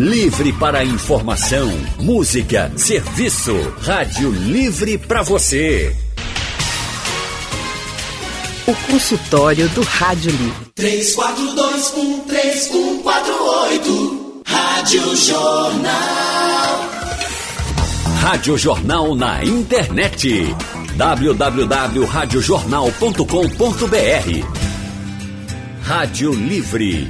Livre para informação, música, serviço. Rádio Livre para você. O consultório do Rádio Livre. 34213148. Rádio Jornal. Rádio Jornal na internet. www.radiojornal.com.br Rádio Livre.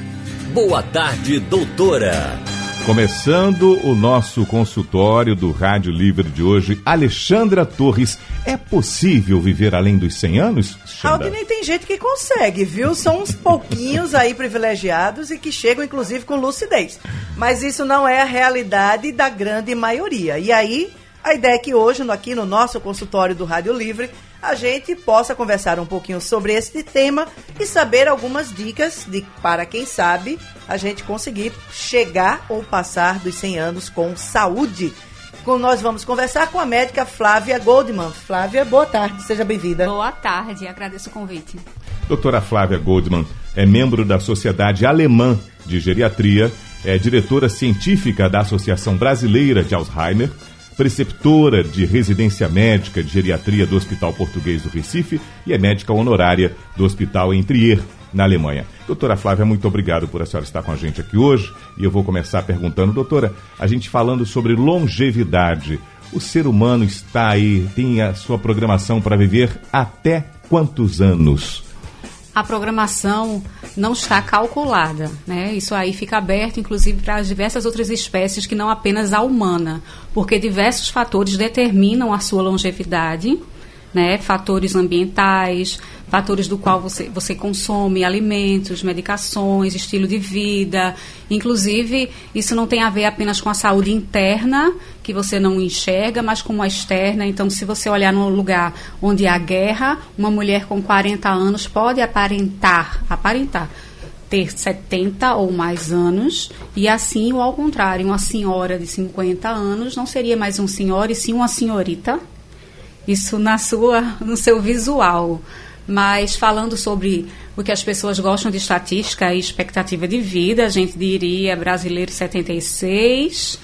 Boa tarde, doutora. Começando o nosso consultório do Rádio Livre de hoje, Alexandra Torres. É possível viver além dos 100 anos? Aldinei tem gente que consegue, viu? São uns pouquinhos aí privilegiados e que chegam, inclusive, com lucidez. Mas isso não é a realidade da grande maioria. E aí, a ideia é que hoje, aqui no nosso consultório do Rádio Livre, a gente possa conversar um pouquinho sobre este tema e saber algumas dicas de para quem sabe a gente conseguir chegar ou passar dos 100 anos com saúde. Com nós vamos conversar com a médica Flávia Goldman. Flávia, boa tarde, seja bem-vinda. Boa tarde, agradeço o convite. Doutora Flávia Goldman é membro da Sociedade Alemã de Geriatria, é diretora científica da Associação Brasileira de Alzheimer preceptora de residência médica de geriatria do Hospital Português do Recife e é médica honorária do Hospital em Trier, na Alemanha. Doutora Flávia, muito obrigado por a senhora estar com a gente aqui hoje. E eu vou começar perguntando, doutora, a gente falando sobre longevidade. O ser humano está aí, tem a sua programação para viver até quantos anos? A programação não está calculada, né? Isso aí fica aberto, inclusive, para as diversas outras espécies que não apenas a humana, porque diversos fatores determinam a sua longevidade, né? Fatores ambientais, fatores do qual você, você consome alimentos, medicações, estilo de vida. Inclusive, isso não tem a ver apenas com a saúde interna, que você não enxerga, mas com a externa. Então, se você olhar num lugar onde há guerra, uma mulher com 40 anos pode aparentar, aparentar ter 70 ou mais anos, e assim, ou ao contrário, uma senhora de 50 anos não seria mais um senhor, e sim uma senhorita. Isso na sua, no seu visual. Mas falando sobre o que as pessoas gostam de estatística e expectativa de vida, a gente diria brasileiro 76,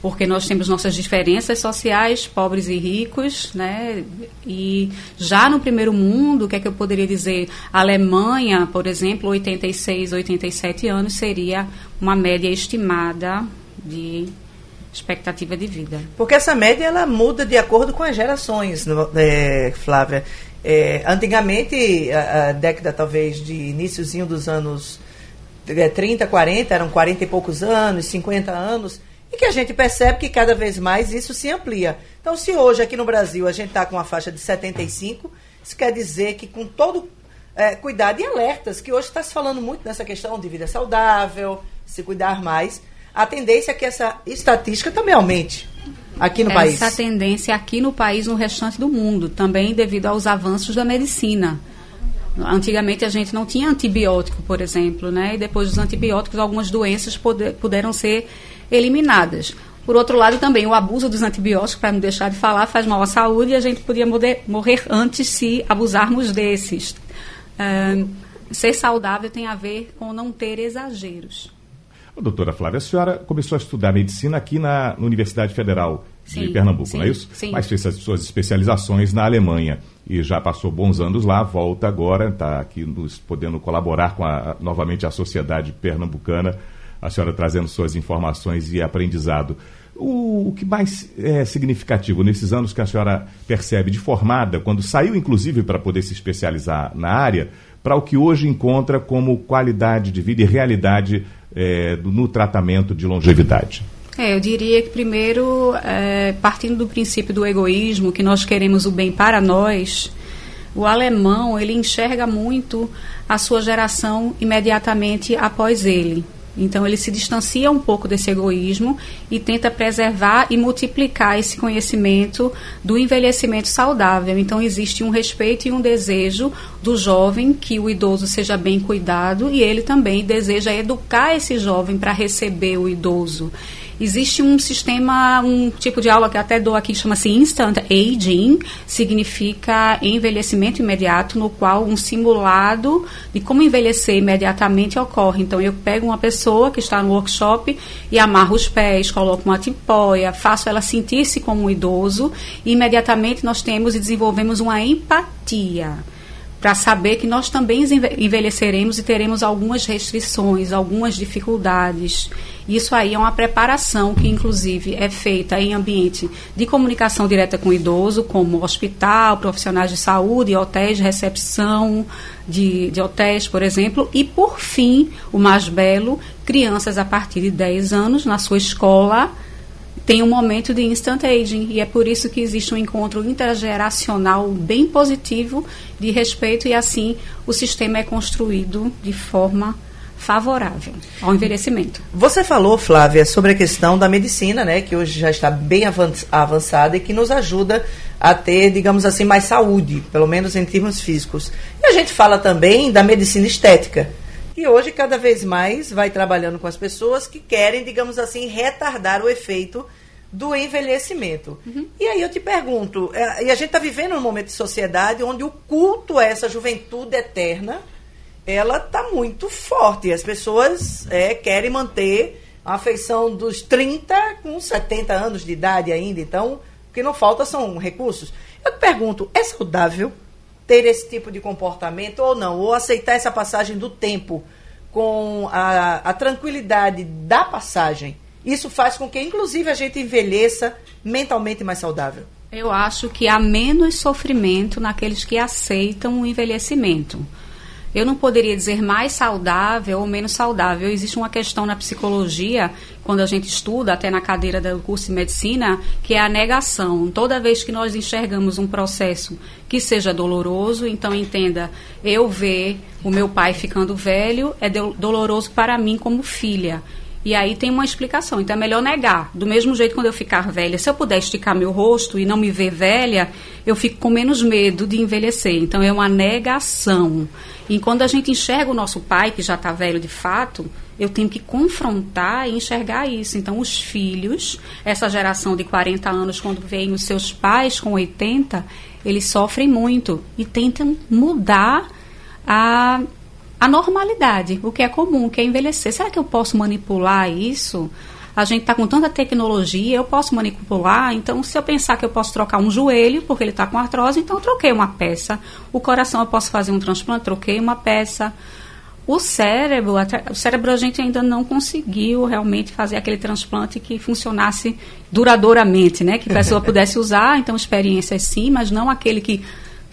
porque nós temos nossas diferenças sociais, pobres e ricos, né? E já no primeiro mundo, o que é que eu poderia dizer? Alemanha, por exemplo, 86, 87 anos seria uma média estimada de expectativa de vida. Porque essa média ela muda de acordo com as gerações, é, Flávia. É, antigamente, a, a, década talvez de iníciozinho dos anos 30, é, 40, eram 40 e poucos anos, 50 anos, e que a gente percebe que cada vez mais isso se amplia. Então, se hoje aqui no Brasil a gente está com uma faixa de 75, isso quer dizer que com todo é, cuidado e alertas, que hoje está se falando muito nessa questão de vida saudável, se cuidar mais, a tendência é que essa estatística também aumente aqui no Essa país? Essa tendência aqui no país, no restante do mundo, também devido aos avanços da medicina. Antigamente a gente não tinha antibiótico, por exemplo, né? E depois dos antibióticos, algumas doenças poder, puderam ser eliminadas. Por outro lado, também o abuso dos antibióticos, para não deixar de falar, faz mal à saúde e a gente podia morrer, morrer antes se abusarmos desses. ser saudável tem a ver com não ter exageros. Doutora Flávia, a senhora começou a estudar medicina aqui na, na Universidade Federal de sim, Pernambuco, sim, não é isso? Sim. Mas fez as suas especializações na Alemanha e já passou bons anos lá, volta agora, está aqui nos, podendo colaborar com a, novamente a sociedade pernambucana, a senhora trazendo suas informações e aprendizado. O, o que mais é significativo nesses anos que a senhora percebe de formada, quando saiu inclusive para poder se especializar na área, para o que hoje encontra como qualidade de vida e realidade é, no tratamento de longevidade? É, eu diria que primeiro, é, partindo do princípio do egoísmo, que nós queremos o bem para nós, o alemão ele enxerga muito a sua geração imediatamente após ele. Então ele se distancia um pouco desse egoísmo e tenta preservar e multiplicar esse conhecimento do envelhecimento saudável. Então existe um respeito e um desejo do jovem que o idoso seja bem cuidado e ele também deseja educar esse jovem para receber o idoso. Existe um sistema, um tipo de aula que até dou aqui, chama-se Instant Aging, significa envelhecimento imediato, no qual um simulado de como envelhecer imediatamente ocorre. Então, eu pego uma pessoa que está no workshop e amarro os pés, coloco uma tipóia, faço ela sentir-se como um idoso e imediatamente nós temos e desenvolvemos uma empatia para saber que nós também envelheceremos e teremos algumas restrições, algumas dificuldades. Isso aí é uma preparação que, inclusive, é feita em ambiente de comunicação direta com o idoso, como hospital, profissionais de saúde, hotéis recepção de, de hotéis, por exemplo. E, por fim, o mais belo, crianças a partir de 10 anos na sua escola tem um momento de instant aging e é por isso que existe um encontro intergeracional bem positivo de respeito e assim o sistema é construído de forma favorável ao envelhecimento. Você falou, Flávia, sobre a questão da medicina, né, que hoje já está bem avançada e que nos ajuda a ter, digamos assim, mais saúde, pelo menos em termos físicos. E a gente fala também da medicina estética, que hoje cada vez mais vai trabalhando com as pessoas que querem, digamos assim, retardar o efeito do envelhecimento. Uhum. E aí eu te pergunto, é, e a gente está vivendo um momento de sociedade onde o culto a essa juventude eterna, ela está muito forte. As pessoas é, querem manter a afeição dos 30 com 70 anos de idade ainda. Então, o que não falta são recursos. Eu te pergunto, é saudável ter esse tipo de comportamento ou não? Ou aceitar essa passagem do tempo com a, a tranquilidade da passagem? Isso faz com que, inclusive, a gente envelheça mentalmente mais saudável. Eu acho que há menos sofrimento naqueles que aceitam o envelhecimento eu não poderia dizer mais saudável ou menos saudável. Existe uma questão na psicologia, quando a gente estuda, até na cadeira do curso de medicina, que é a negação. Toda vez que nós enxergamos um processo que seja doloroso, então entenda, eu ver o meu pai ficando velho é doloroso para mim como filha. E aí tem uma explicação. Então é melhor negar. Do mesmo jeito, quando eu ficar velha, se eu puder esticar meu rosto e não me ver velha, eu fico com menos medo de envelhecer. Então é uma negação. E quando a gente enxerga o nosso pai, que já está velho de fato, eu tenho que confrontar e enxergar isso. Então, os filhos, essa geração de 40 anos, quando veem os seus pais com 80, eles sofrem muito e tentam mudar a a normalidade, o que é comum, que é envelhecer. Será que eu posso manipular isso? A gente está com tanta tecnologia, eu posso manipular. Então, se eu pensar que eu posso trocar um joelho, porque ele está com artrose, então eu troquei uma peça. O coração eu posso fazer um transplante, troquei uma peça. O cérebro, o cérebro a gente ainda não conseguiu realmente fazer aquele transplante que funcionasse duradouramente, né? Que a pessoa pudesse usar, então experiências sim, mas não aquele que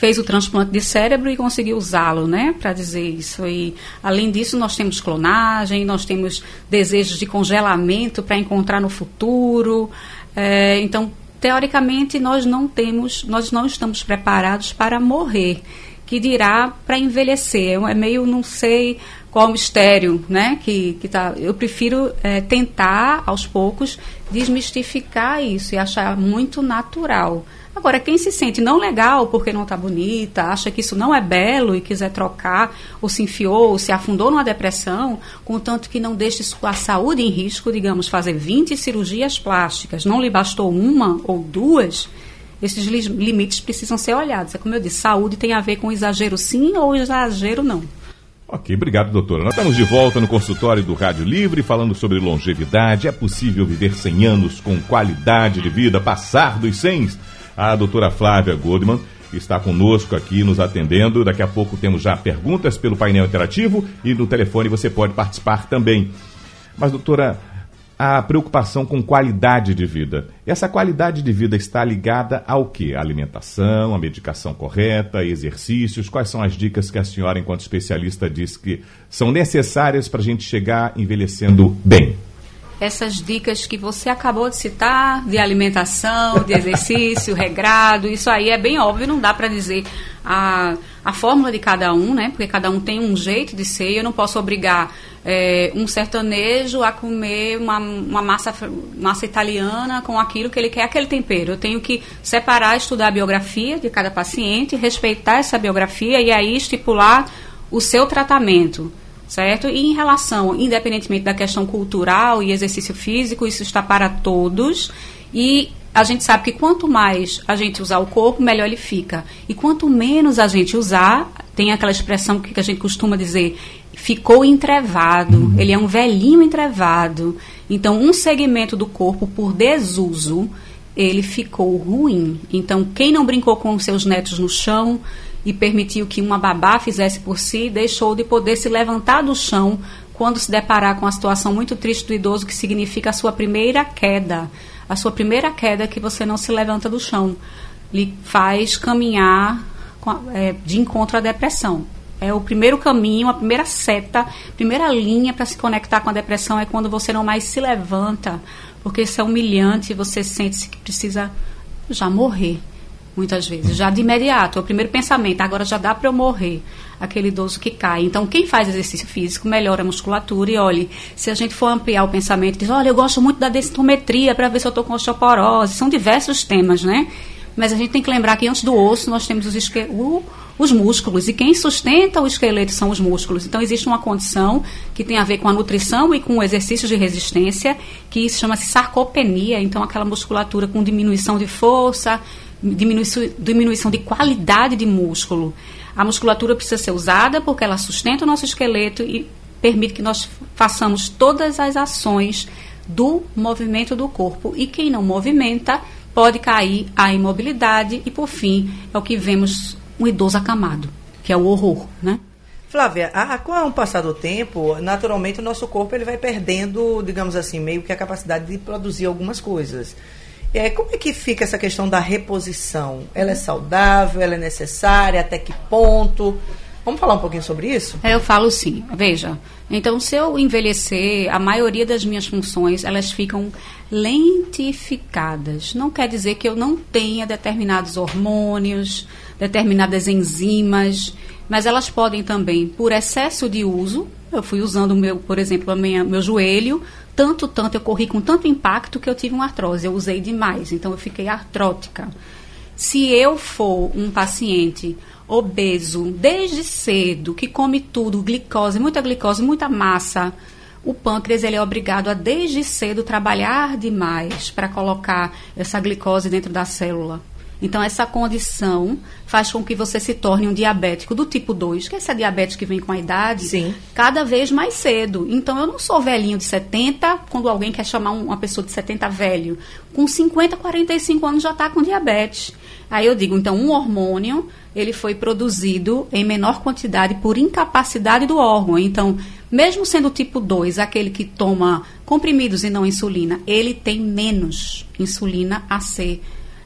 fez o transplante de cérebro e conseguiu usá-lo, né, para dizer isso. E além disso, nós temos clonagem, nós temos desejos de congelamento para encontrar no futuro. É, então, teoricamente, nós não temos, nós não estamos preparados para morrer, que dirá para envelhecer. É meio, não sei qual mistério, né? Que, que tá, eu prefiro é, tentar, aos poucos, desmistificar isso e achar muito natural. Agora, quem se sente não legal porque não está bonita, acha que isso não é belo e quiser trocar, ou se enfiou, ou se afundou numa depressão, contanto que não deixe sua saúde em risco, digamos, fazer 20 cirurgias plásticas, não lhe bastou uma ou duas, esses limites precisam ser olhados. É como eu disse, saúde tem a ver com exagero sim ou exagero não. Ok, obrigado, doutora. Nós estamos de volta no consultório do Rádio Livre, falando sobre longevidade. É possível viver 100 anos com qualidade de vida, passar dos 100? A doutora Flávia Goldman está conosco aqui nos atendendo. Daqui a pouco temos já perguntas pelo painel interativo e no telefone você pode participar também. Mas, doutora, a preocupação com qualidade de vida. Essa qualidade de vida está ligada ao que? Alimentação, a medicação correta, exercícios? Quais são as dicas que a senhora, enquanto especialista, diz que são necessárias para a gente chegar envelhecendo bem? Essas dicas que você acabou de citar, de alimentação, de exercício, regrado, isso aí é bem óbvio, não dá para dizer a, a fórmula de cada um, né? Porque cada um tem um jeito de ser, eu não posso obrigar é, um sertanejo a comer uma, uma massa, massa italiana com aquilo que ele quer, aquele tempero. Eu tenho que separar, estudar a biografia de cada paciente, respeitar essa biografia e aí estipular o seu tratamento certo? E em relação, independentemente da questão cultural e exercício físico, isso está para todos. E a gente sabe que quanto mais a gente usar o corpo, melhor ele fica. E quanto menos a gente usar, tem aquela expressão que a gente costuma dizer, ficou entrevado, uhum. ele é um velhinho entrevado. Então, um segmento do corpo, por desuso, ele ficou ruim. Então, quem não brincou com seus netos no chão e permitiu que uma babá fizesse por si, deixou de poder se levantar do chão quando se deparar com a situação muito triste do idoso, que significa a sua primeira queda a sua primeira queda é que você não se levanta do chão. Lhe faz caminhar é, de encontro à depressão. É o primeiro caminho, a primeira seta, primeira linha para se conectar com a depressão é quando você não mais se levanta, porque isso é humilhante, você sente que precisa já morrer muitas vezes, já de imediato. É o primeiro pensamento, agora já dá para eu morrer, aquele idoso que cai. Então, quem faz exercício físico melhora a musculatura e olhe, se a gente for ampliar o pensamento, diz, olha, eu gosto muito da densitometria para ver se eu estou com osteoporose. São diversos temas, né? Mas a gente tem que lembrar que antes do osso nós temos os, o, os músculos. E quem sustenta o esqueleto são os músculos. Então existe uma condição que tem a ver com a nutrição e com o exercício de resistência, que chama-se sarcopenia. Então aquela musculatura com diminuição de força, diminuição, diminuição de qualidade de músculo. A musculatura precisa ser usada porque ela sustenta o nosso esqueleto e permite que nós façamos todas as ações do movimento do corpo. E quem não movimenta pode cair a imobilidade e, por fim, é o que vemos um idoso acamado, que é o horror, né? Flávia, a, com o passar do tempo, naturalmente o nosso corpo ele vai perdendo, digamos assim, meio que a capacidade de produzir algumas coisas. É, como é que fica essa questão da reposição? Ela é saudável? Ela é necessária? Até que ponto? Vamos falar um pouquinho sobre isso? É, eu falo sim. Veja, então se eu envelhecer, a maioria das minhas funções elas ficam lentificadas. Não quer dizer que eu não tenha determinados hormônios, determinadas enzimas, mas elas podem também, por excesso de uso, eu fui usando meu, por exemplo, minha, meu joelho tanto, tanto, eu corri com tanto impacto que eu tive uma artrose. Eu usei demais, então eu fiquei artrótica. Se eu for um paciente obeso desde cedo, que come tudo, glicose, muita glicose, muita massa, o pâncreas ele é obrigado a desde cedo trabalhar demais para colocar essa glicose dentro da célula. Então, essa condição faz com que você se torne um diabético do tipo 2, que é essa diabetes que vem com a idade, Sim. cada vez mais cedo. Então, eu não sou velhinho de 70, quando alguém quer chamar uma pessoa de 70 velho. Com 50, 45 anos já está com diabetes. Aí eu digo, então, um hormônio, ele foi produzido em menor quantidade por incapacidade do órgão. Então, mesmo sendo tipo 2, aquele que toma comprimidos e não insulina, ele tem menos insulina a ser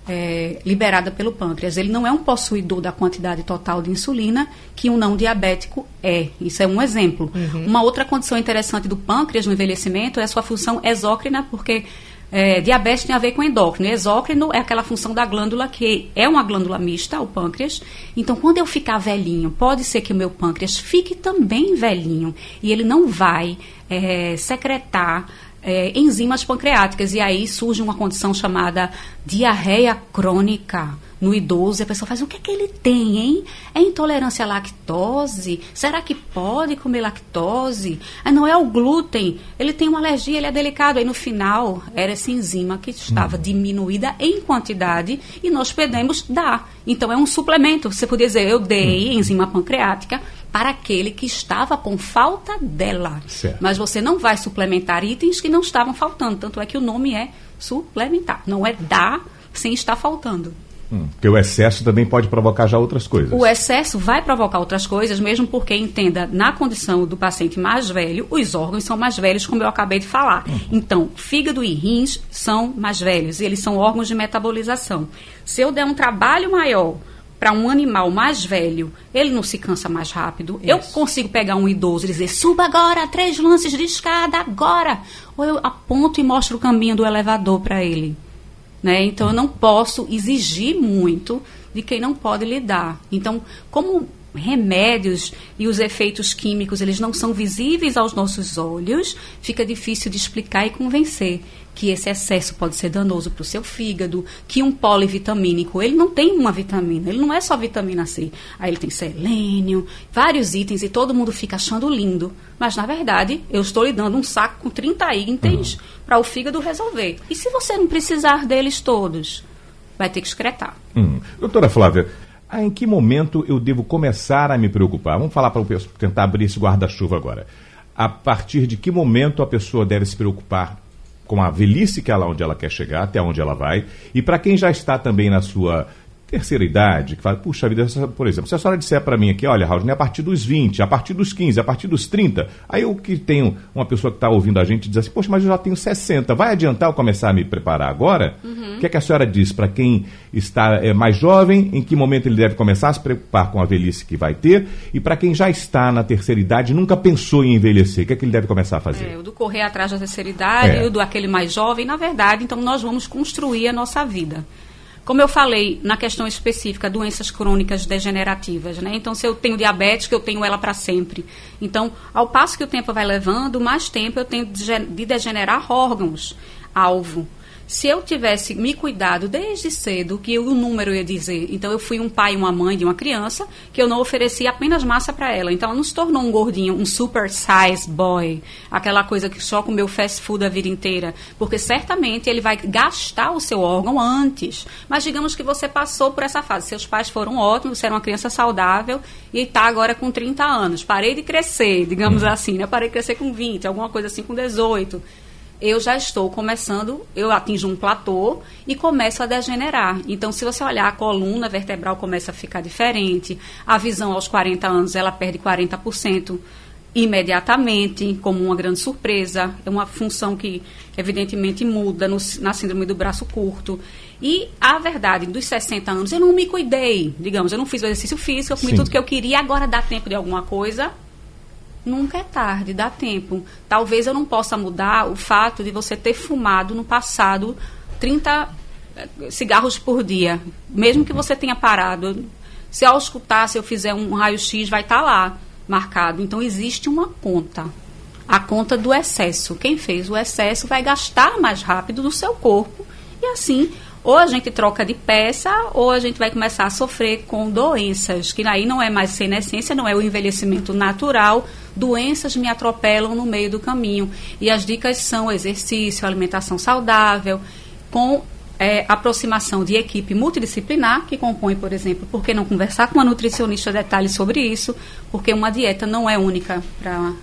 é, liberada pelo pâncreas. Ele não é um possuidor da quantidade total de insulina que um não diabético é. Isso é um exemplo. Uhum. Uma outra condição interessante do pâncreas no envelhecimento é a sua função exócrina, porque é, diabetes tem a ver com endócrino. Exócrino é aquela função da glândula que é uma glândula mista, o pâncreas. Então, quando eu ficar velhinho, pode ser que o meu pâncreas fique também velhinho e ele não vai é, secretar é, enzimas pancreáticas. E aí surge uma condição chamada diarreia crônica no idoso. E a pessoa faz: o que é que ele tem, hein? É intolerância à lactose? Será que pode comer lactose? Ah, não é o glúten. Ele tem uma alergia, ele é delicado. Aí no final era essa enzima que estava hum. diminuída em quantidade e nós podemos dar. Então é um suplemento. Você poderia dizer: eu dei hum. enzima pancreática para aquele que estava com falta dela. Certo. Mas você não vai suplementar itens que não estavam faltando. Tanto é que o nome é suplementar. Não é dar sem estar faltando. Hum, porque o excesso também pode provocar já outras coisas. O excesso vai provocar outras coisas, mesmo porque, entenda, na condição do paciente mais velho, os órgãos são mais velhos, como eu acabei de falar. Uhum. Então, fígado e rins são mais velhos, e eles são órgãos de metabolização. Se eu der um trabalho maior para um animal mais velho, ele não se cansa mais rápido. Isso. Eu consigo pegar um idoso e dizer, suba agora, três lances de escada, agora. Ou eu aponto e mostro o caminho do elevador para ele. Né? Então, eu não posso exigir muito de quem não pode lidar. Então, como remédios e os efeitos químicos eles não são visíveis aos nossos olhos, fica difícil de explicar e convencer que esse excesso pode ser danoso para o seu fígado, que um polivitamínico, ele não tem uma vitamina, ele não é só vitamina C. Aí ele tem selênio, vários itens e todo mundo fica achando lindo. Mas na verdade, eu estou lhe dando um saco com 30 itens uhum. para o fígado resolver. E se você não precisar deles todos? Vai ter que excretar. Hum. Doutora Flávia, ah, em que momento eu devo começar a me preocupar? Vamos falar para o pessoal tentar abrir esse guarda-chuva agora. A partir de que momento a pessoa deve se preocupar com a velhice que é lá onde ela quer chegar, até onde ela vai, e para quem já está também na sua terceira idade, que fala, puxa vida, por exemplo, se a senhora disser para mim aqui, olha, Raul, é a partir dos 20, a partir dos 15, a partir dos 30, aí eu que tenho uma pessoa que está ouvindo a gente diz assim, poxa, mas eu já tenho 60, vai adiantar eu começar a me preparar agora? Uhum. O que, é que a senhora diz para quem está é, mais jovem, em que momento ele deve começar a se preocupar com a velhice que vai ter, e para quem já está na terceira idade nunca pensou em envelhecer, o que é que ele deve começar a fazer? É, o do correr atrás da terceira idade, é. o do aquele mais jovem, na verdade, então nós vamos construir a nossa vida. Como eu falei na questão específica, doenças crônicas degenerativas, né? Então, se eu tenho diabetes, eu tenho ela para sempre. Então, ao passo que o tempo vai levando, mais tempo eu tenho de degenerar órgãos alvo. Se eu tivesse me cuidado desde cedo, que o número ia dizer, então eu fui um pai e uma mãe de uma criança, que eu não ofereci apenas massa para ela. Então ela não se tornou um gordinho, um super size boy, aquela coisa que só comeu fast food a vida inteira, porque certamente ele vai gastar o seu órgão antes. Mas digamos que você passou por essa fase, seus pais foram ótimos, você era uma criança saudável e está agora com 30 anos. Parei de crescer, digamos uhum. assim, né? Parei de crescer com 20, alguma coisa assim com 18 eu já estou começando, eu atinjo um platô e começo a degenerar. Então, se você olhar, a coluna vertebral começa a ficar diferente, a visão aos 40 anos ela perde 40% imediatamente, como uma grande surpresa. É uma função que, evidentemente, muda no, na síndrome do braço curto. E a verdade, dos 60 anos, eu não me cuidei, digamos, eu não fiz o exercício físico, eu comi Sim. tudo que eu queria, agora dá tempo de alguma coisa, nunca é tarde, dá tempo. Talvez eu não possa mudar o fato de você ter fumado no passado 30 eh, cigarros por dia, mesmo que você tenha parado. Se ao escutar, se eu fizer um raio-x, vai estar tá lá marcado. Então existe uma conta. A conta do excesso. Quem fez o excesso vai gastar mais rápido do seu corpo e assim ou a gente troca de peça, ou a gente vai começar a sofrer com doenças, que aí não é mais senescência, não é o envelhecimento natural, doenças me atropelam no meio do caminho. E as dicas são exercício, alimentação saudável, com é, aproximação de equipe multidisciplinar, que compõe, por exemplo, por que não conversar com uma nutricionista detalhes sobre isso, porque uma dieta não é única para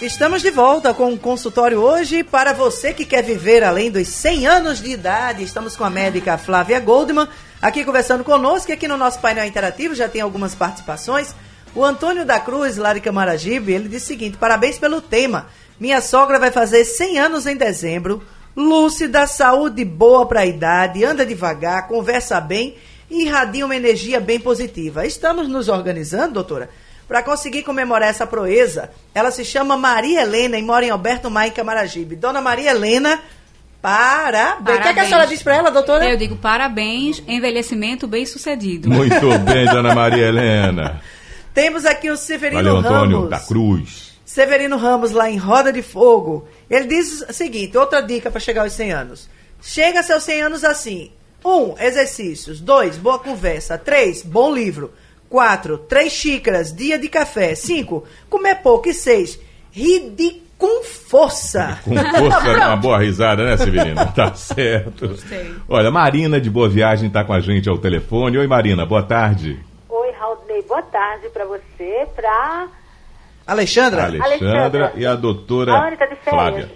Estamos de volta com o consultório hoje para você que quer viver além dos 100 anos de idade. Estamos com a médica Flávia Goldman aqui conversando conosco. E aqui no nosso painel interativo já tem algumas participações. O Antônio da Cruz, lá de Camaragibe, ele diz o seguinte: parabéns pelo tema. Minha sogra vai fazer 100 anos em dezembro. Lúcida, saúde boa para a idade, anda devagar, conversa bem e irradia uma energia bem positiva. Estamos nos organizando, doutora, para conseguir comemorar essa proeza. Ela se chama Maria Helena e mora em Alberto Maia, em Camaragibe. Dona Maria Helena, parabéns. O que, é que a senhora diz para ela, doutora? Eu digo parabéns, envelhecimento bem sucedido. Muito bem, Dona Maria Helena. Temos aqui o Severino Valeu, Antônio Ramos. da Cruz. Severino Ramos, lá em Roda de Fogo. Ele diz o seguinte, outra dica para chegar aos 100 anos. Chega a seus 100 anos assim. Um, exercícios. Dois, boa conversa. Três, bom livro. 4. Três xícaras, dia de café. 5. Comer pouco. E 6. Rir de com força. Com força é uma boa risada, né, Severina? Tá certo. Gostei. Olha, Marina de Boa Viagem está com a gente ao telefone. Oi, Marina, boa tarde. Boa tarde para você, para... Alexandra? Alexandra? Alexandra e a doutora a tá Flávia.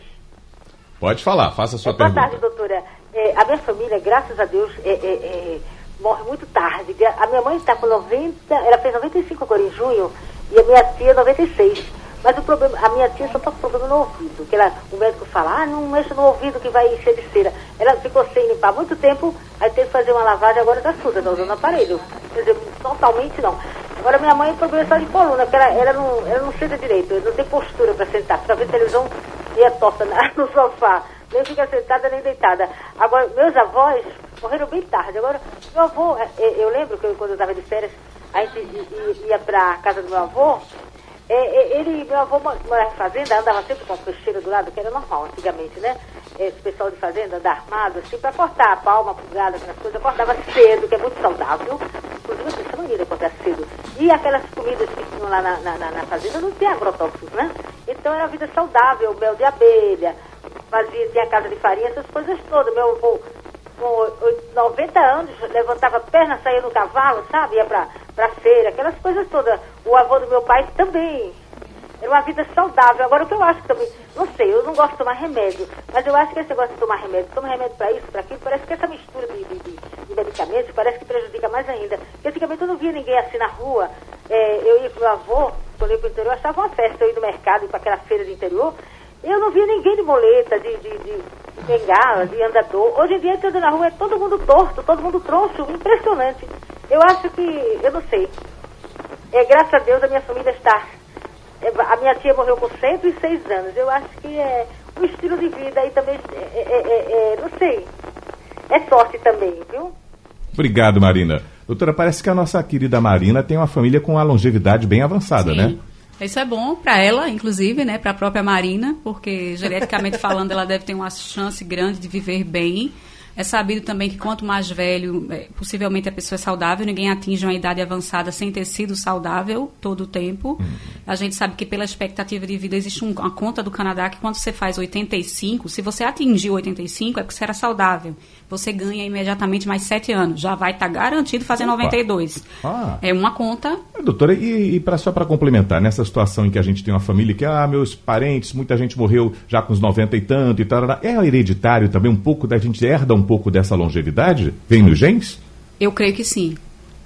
Pode falar, faça a sua é, pergunta. Boa tarde, doutora. É, a minha família, graças a Deus, é, é, é morre muito tarde. A minha mãe está com 90, ela fez 95 agora em junho, e a minha tia 96. Mas o problema, a minha tia só está com problema no ouvido, que ela, o médico fala, ah, não mexa no ouvido que vai encher de cera. Ela ficou sem limpar muito tempo, aí teve que fazer uma lavagem, agora está surda, está usando aparelho. Quer dizer, totalmente não. Agora minha mãe tem problema só de coluna, porque ela, ela, não, ela não senta direito, não tem postura para sentar, para ver televisão e é torta no sofá nem fica sentada nem deitada. Agora, meus avós morreram bem tarde. Agora, meu avô, é, é, eu lembro que eu, quando eu estava de férias, a gente ia para casa do meu avô, é, é, ele, meu avô morava em fazenda, andava sempre com a peixeira do lado, que era normal antigamente, né? Esse pessoal de fazenda anda armado, assim, para cortar a palma, pulgada, aquelas coisas, cortava cedo, que é muito saudável. Inclusive, essa maneira cortar cedo. E aquelas comidas que tinham lá na, na, na fazenda não tinha agrotóxicos, né? Então era vida saudável, mel de abelha, fazia, tinha casa de farinha, essas coisas todas. Meu avô, com 90 anos, levantava a perna, saía no cavalo, sabe? Ia pra, pra feira, aquelas coisas todas. O avô do meu pai também. Era uma vida saudável. Agora, o que eu acho também, não sei, eu não gosto de tomar remédio, mas eu acho que esse negócio de tomar remédio, toma remédio para isso, para aquilo, parece que essa mistura de, de, de, medicamentos parece que prejudica mais ainda. Porque antigamente eu não via ninguém assim na rua. É, eu ia meu avô, quando eu ia pro interior, eu achava uma festa, eu ia no mercado, ir para aquela feira do interior, eu não via ninguém de moleta, de, de, de bengala, de andador. Hoje em dia, tudo na rua é todo mundo torto, todo mundo troncho, impressionante. Eu acho que, eu não sei. É, graças a Deus a minha família está. É, a minha tia morreu com 106 anos. Eu acho que é um estilo de vida e também, é, é, é, é, não sei. É sorte também, viu? Obrigado, Marina. Doutora, parece que a nossa querida Marina tem uma família com uma longevidade bem avançada, Sim. né? Isso é bom para ela, inclusive, né, para a própria Marina, porque geneticamente falando ela deve ter uma chance grande de viver bem. É sabido também que quanto mais velho, é, possivelmente a pessoa é saudável, ninguém atinge uma idade avançada sem ter sido saudável todo o tempo. Uhum. A gente sabe que pela expectativa de vida existe um, uma conta do Canadá que quando você faz 85, se você atingiu 85 é porque você era saudável. Você ganha imediatamente mais 7 anos. Já vai estar tá garantido fazer Opa. 92. Ah. É uma conta Doutora, e, e pra, só para complementar, nessa situação em que a gente tem uma família que, ah, meus parentes, muita gente morreu já com os 90 e tanto e tal, é hereditário também um pouco, da gente herda um pouco dessa longevidade? Vem nos genes? Eu creio que sim.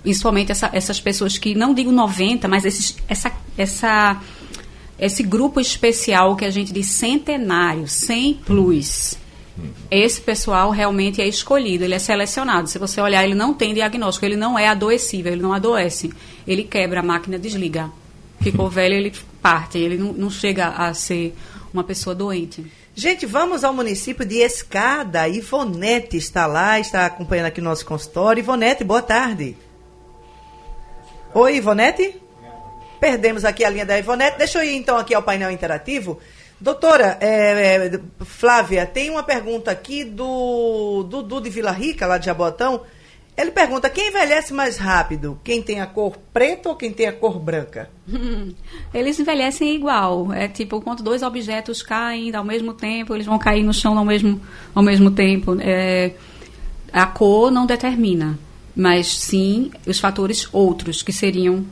Principalmente essa, essas pessoas que, não digo 90, mas esses, essa, essa, esse grupo especial que a gente diz centenário, 100 plus. Esse pessoal realmente é escolhido, ele é selecionado. Se você olhar, ele não tem diagnóstico, ele não é adoecível, ele não adoece. Ele quebra, a máquina desliga. Ficou velho, ele parte, ele não, não chega a ser uma pessoa doente. Gente, vamos ao município de Escada. Ivonete está lá, está acompanhando aqui o nosso consultório. Ivonete, boa tarde. Oi, Ivonete? Perdemos aqui a linha da Ivonete. Deixa eu ir então aqui ao painel interativo. Doutora é, é, Flávia, tem uma pergunta aqui do Dudu de Vila Rica, lá de Jabotão. Ele pergunta: quem envelhece mais rápido? Quem tem a cor preta ou quem tem a cor branca? Eles envelhecem igual. É tipo, quando dois objetos caem ao mesmo tempo, eles vão cair no chão ao mesmo, ao mesmo tempo. É, a cor não determina, mas sim os fatores outros, que seriam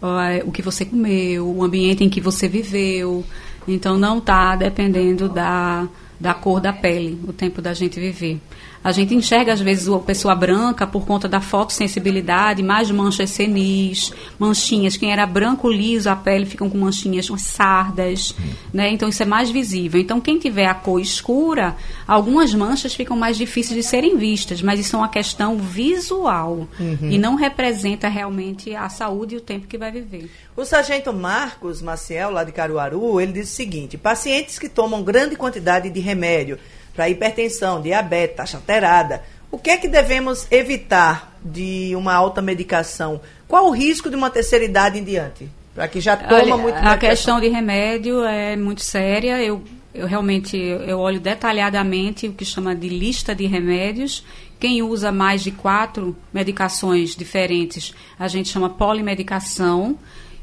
uh, o que você comeu, o ambiente em que você viveu. Então, não está dependendo da, da cor da pele, o tempo da gente viver. A gente enxerga, às vezes, a pessoa branca por conta da fotossensibilidade, mais manchas senis, manchinhas. Quem era branco liso, a pele ficam com manchinhas, umas sardas, né? Então, isso é mais visível. Então, quem tiver a cor escura, algumas manchas ficam mais difíceis de serem vistas, mas isso é uma questão visual e não representa realmente a saúde e o tempo que vai viver. O sargento Marcos Maciel, lá de Caruaru, ele diz o seguinte: pacientes que tomam grande quantidade de remédio para hipertensão, diabetes, taxa alterada, o que é que devemos evitar de uma alta medicação? Qual o risco de uma terceira idade em diante? Para que já toma Olha, muito A medicação? questão de remédio é muito séria. Eu, eu realmente eu olho detalhadamente o que chama de lista de remédios. Quem usa mais de quatro medicações diferentes, a gente chama polimedicação.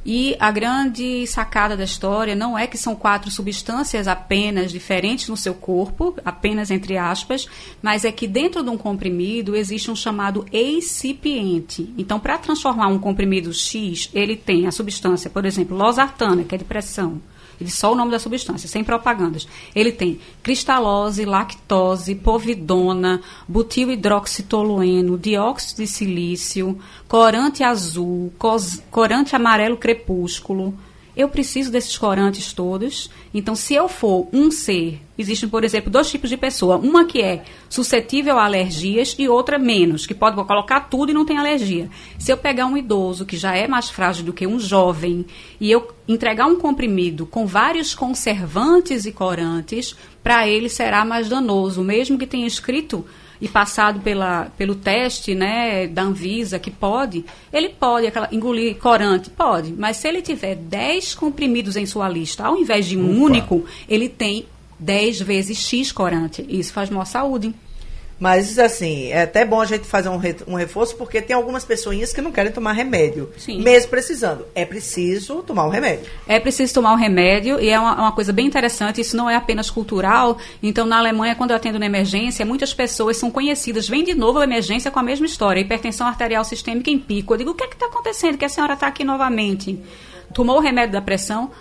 E a grande sacada da história não é que são quatro substâncias apenas diferentes no seu corpo, apenas entre aspas, mas é que dentro de um comprimido existe um chamado excipiente. Então, para transformar um comprimido X, ele tem a substância, por exemplo, losartana, que é de pressão. Ele só o nome da substância, sem propagandas. Ele tem cristalose, lactose, povidona, butil hidroxitolueno, dióxido de silício, corante azul, cos- corante amarelo crepúsculo. Eu preciso desses corantes todos. Então, se eu for um ser, existem, por exemplo, dois tipos de pessoa. Uma que é suscetível a alergias e outra menos, que pode colocar tudo e não tem alergia. Se eu pegar um idoso que já é mais frágil do que um jovem e eu entregar um comprimido com vários conservantes e corantes, para ele será mais danoso, mesmo que tenha escrito e passado pela, pelo teste né, da Anvisa, que pode, ele pode aquela, engolir corante? Pode, mas se ele tiver 10 comprimidos em sua lista, ao invés de um único, ele tem 10 vezes X corante. Isso faz mal à saúde. Mas, assim, é até bom a gente fazer um, re, um reforço, porque tem algumas pessoinhas que não querem tomar remédio, Sim. mesmo precisando. É preciso tomar o um remédio. É preciso tomar o um remédio, e é uma, uma, coisa bem interessante, isso não é apenas cultural. Então, na Alemanha, quando eu atendo na emergência, muitas pessoas são conhecidas, vem de novo a emergência com a mesma história, hipertensão arterial sistêmica em pico. Eu digo, o que é está acontecendo que a senhora está aqui novamente? Tomou o remédio da pressão?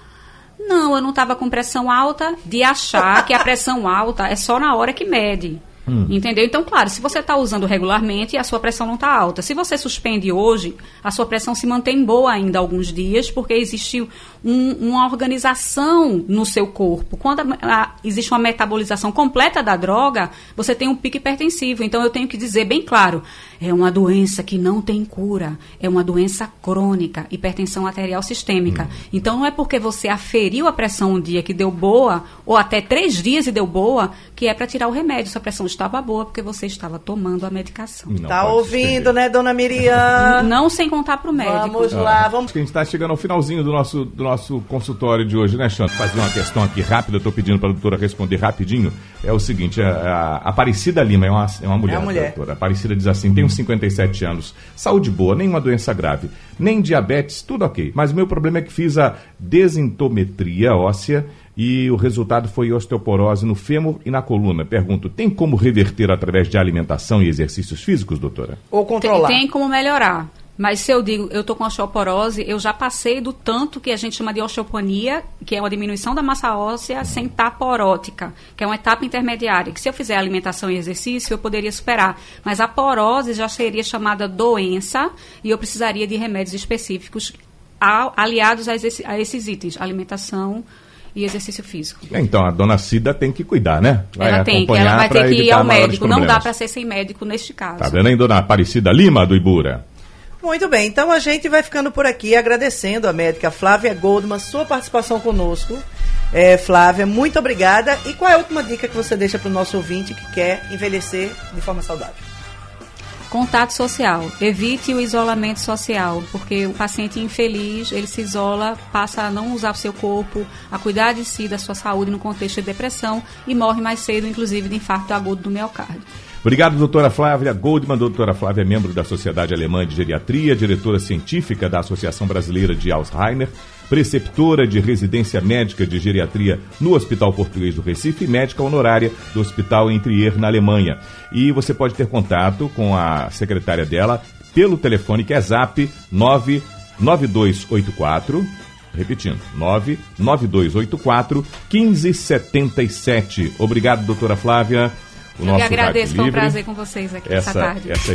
Não, eu não estava com pressão alta, de achar que a pressão alta é só na hora que mede. Hum. Entendeu? Então, claro, se você está usando regularmente, a sua pressão não está alta. Se você suspende hoje, a sua pressão se mantém boa ainda alguns dias, porque existe um, uma organização no seu corpo. Quando a, a, existe uma metabolização completa da droga, você tem um pico hipertensivo. Então, eu tenho que dizer bem claro: é uma doença que não tem cura, é uma doença crônica, hipertensão arterial sistêmica. Hum. Então, não é porque você aferiu a pressão um dia que deu boa, ou até três dias e deu boa, que é para tirar o remédio. Sua pressão estava boa porque você estava tomando a medicação. Não tá ouvindo, né, dona Miriam? Não sem contar para o médico. Vamos lá, vamos. A gente está chegando ao finalzinho do nosso, do nosso consultório de hoje, né, Xanto? Fazer uma questão aqui rápida, estou pedindo para a doutora responder rapidinho. É o seguinte, a, a Aparecida Lima é uma, é uma mulher, é uma mulher. doutora. A Aparecida diz assim, tenho 57 anos, saúde boa, nenhuma doença grave, nem diabetes, tudo ok. Mas o meu problema é que fiz a desintometria óssea e o resultado foi osteoporose no fêmur e na coluna. Pergunto, tem como reverter através de alimentação e exercícios físicos, doutora? Ou controlar? Tem, tem como melhorar. Mas se eu digo, eu estou com osteoporose, eu já passei do tanto que a gente chama de osteoponia, que é uma diminuição da massa óssea sem estar porótica, que é uma etapa intermediária, que se eu fizer alimentação e exercício, eu poderia superar. Mas a porose já seria chamada doença e eu precisaria de remédios específicos aliados a esses itens, alimentação, e exercício físico. Então, a dona Cida tem que cuidar, né? Vai ela tem, ela vai ter que ir ao médico. Não dá para ser sem médico neste caso. Tá vendo, hein, dona Aparecida Lima do Ibura? Muito bem, então a gente vai ficando por aqui agradecendo a médica Flávia Goldman sua participação conosco. É, Flávia, muito obrigada. E qual é a última dica que você deixa para o nosso ouvinte que quer envelhecer de forma saudável? Contato social. Evite o isolamento social, porque o paciente infeliz, ele se isola, passa a não usar o seu corpo, a cuidar de si, da sua saúde no contexto de depressão e morre mais cedo, inclusive, de infarto agudo do miocárdio. Obrigado, doutora Flávia Goldman. Doutora Flávia é membro da Sociedade Alemã de Geriatria, diretora científica da Associação Brasileira de Alzheimer, preceptora de residência médica de geriatria no Hospital Português do Recife e médica honorária do Hospital Entrier, na Alemanha. E você pode ter contato com a secretária dela pelo telefone que é zap 99284 repetindo, 99284 1577. Obrigado, doutora Flávia. O Eu nosso que agradeço, foi um prazer com vocês aqui essa, essa tarde. Essa...